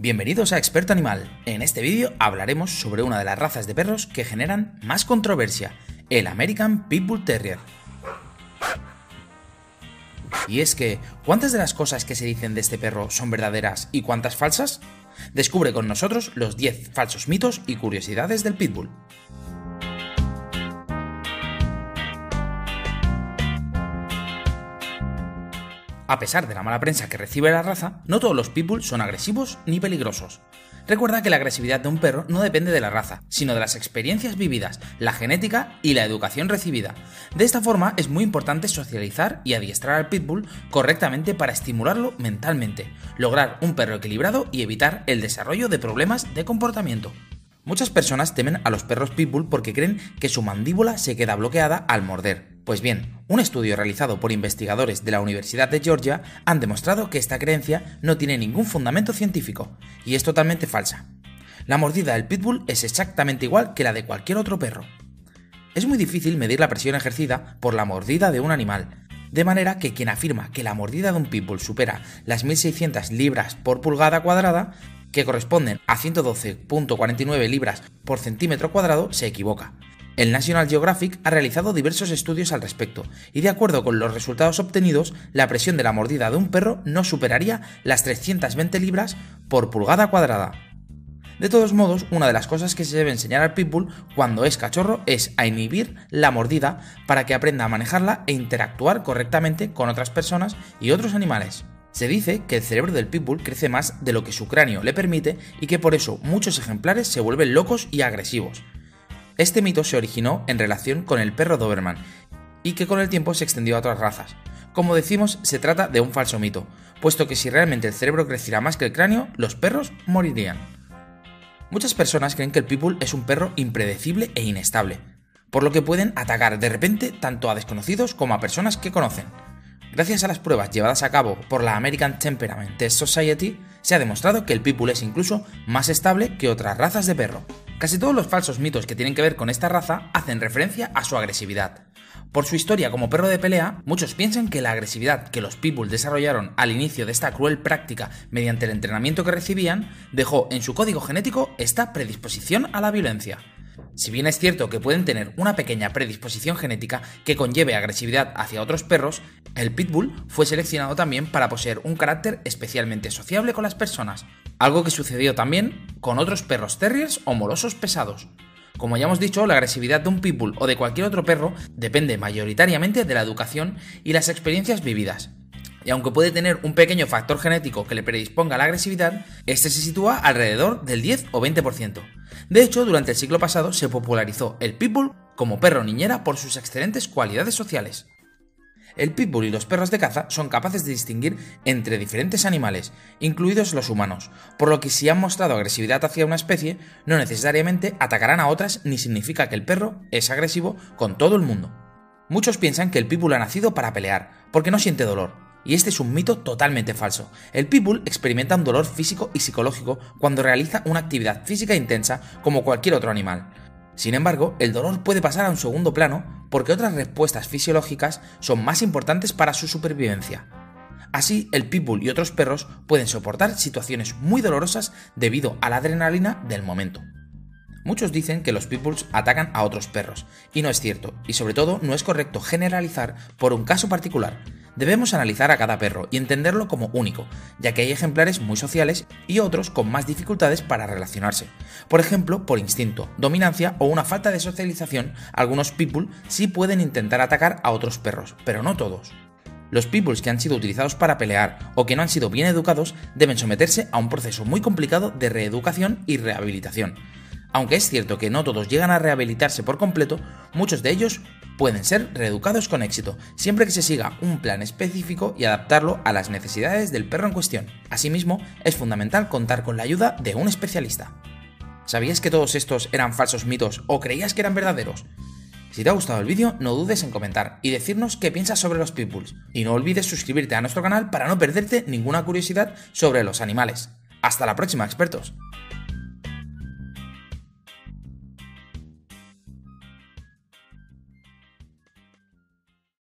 Bienvenidos a Experto Animal. En este vídeo hablaremos sobre una de las razas de perros que generan más controversia, el American Pitbull Terrier. Y es que, ¿cuántas de las cosas que se dicen de este perro son verdaderas y cuántas falsas? Descubre con nosotros los 10 falsos mitos y curiosidades del Pitbull. A pesar de la mala prensa que recibe la raza, no todos los pitbull son agresivos ni peligrosos. Recuerda que la agresividad de un perro no depende de la raza, sino de las experiencias vividas, la genética y la educación recibida. De esta forma es muy importante socializar y adiestrar al pitbull correctamente para estimularlo mentalmente, lograr un perro equilibrado y evitar el desarrollo de problemas de comportamiento. Muchas personas temen a los perros pitbull porque creen que su mandíbula se queda bloqueada al morder. Pues bien, un estudio realizado por investigadores de la Universidad de Georgia han demostrado que esta creencia no tiene ningún fundamento científico y es totalmente falsa. La mordida del pitbull es exactamente igual que la de cualquier otro perro. Es muy difícil medir la presión ejercida por la mordida de un animal, de manera que quien afirma que la mordida de un pitbull supera las 1600 libras por pulgada cuadrada que corresponden a 112.49 libras por centímetro cuadrado, se equivoca. El National Geographic ha realizado diversos estudios al respecto, y de acuerdo con los resultados obtenidos, la presión de la mordida de un perro no superaría las 320 libras por pulgada cuadrada. De todos modos, una de las cosas que se debe enseñar al pitbull cuando es cachorro es a inhibir la mordida para que aprenda a manejarla e interactuar correctamente con otras personas y otros animales. Se dice que el cerebro del pitbull crece más de lo que su cráneo le permite y que por eso muchos ejemplares se vuelven locos y agresivos. Este mito se originó en relación con el perro Doberman y que con el tiempo se extendió a otras razas. Como decimos, se trata de un falso mito, puesto que si realmente el cerebro creciera más que el cráneo, los perros morirían. Muchas personas creen que el pitbull es un perro impredecible e inestable, por lo que pueden atacar de repente tanto a desconocidos como a personas que conocen. Gracias a las pruebas llevadas a cabo por la American Temperament Test Society, se ha demostrado que el pitbull es incluso más estable que otras razas de perro. Casi todos los falsos mitos que tienen que ver con esta raza hacen referencia a su agresividad. Por su historia como perro de pelea, muchos piensan que la agresividad que los pitbull desarrollaron al inicio de esta cruel práctica mediante el entrenamiento que recibían dejó en su código genético esta predisposición a la violencia. Si bien es cierto que pueden tener una pequeña predisposición genética que conlleve agresividad hacia otros perros, el pitbull fue seleccionado también para poseer un carácter especialmente sociable con las personas, algo que sucedió también con otros perros terriers o molosos pesados. Como ya hemos dicho, la agresividad de un pitbull o de cualquier otro perro depende mayoritariamente de la educación y las experiencias vividas. Y aunque puede tener un pequeño factor genético que le predisponga a la agresividad, este se sitúa alrededor del 10 o 20%. De hecho, durante el siglo pasado se popularizó el pitbull como perro niñera por sus excelentes cualidades sociales. El pitbull y los perros de caza son capaces de distinguir entre diferentes animales, incluidos los humanos, por lo que si han mostrado agresividad hacia una especie, no necesariamente atacarán a otras ni significa que el perro es agresivo con todo el mundo. Muchos piensan que el pitbull ha nacido para pelear, porque no siente dolor, y este es un mito totalmente falso. El pitbull experimenta un dolor físico y psicológico cuando realiza una actividad física intensa como cualquier otro animal. Sin embargo, el dolor puede pasar a un segundo plano porque otras respuestas fisiológicas son más importantes para su supervivencia. Así, el pitbull y otros perros pueden soportar situaciones muy dolorosas debido a la adrenalina del momento. Muchos dicen que los pitbulls atacan a otros perros, y no es cierto, y sobre todo no es correcto generalizar por un caso particular, Debemos analizar a cada perro y entenderlo como único, ya que hay ejemplares muy sociales y otros con más dificultades para relacionarse. Por ejemplo, por instinto, dominancia o una falta de socialización, algunos pitbull sí pueden intentar atacar a otros perros, pero no todos. Los pitbulls que han sido utilizados para pelear o que no han sido bien educados deben someterse a un proceso muy complicado de reeducación y rehabilitación. Aunque es cierto que no todos llegan a rehabilitarse por completo, muchos de ellos pueden ser reeducados con éxito, siempre que se siga un plan específico y adaptarlo a las necesidades del perro en cuestión. Asimismo, es fundamental contar con la ayuda de un especialista. ¿Sabías que todos estos eran falsos mitos o creías que eran verdaderos? Si te ha gustado el vídeo, no dudes en comentar y decirnos qué piensas sobre los pitbulls. Y no olvides suscribirte a nuestro canal para no perderte ninguna curiosidad sobre los animales. Hasta la próxima, expertos.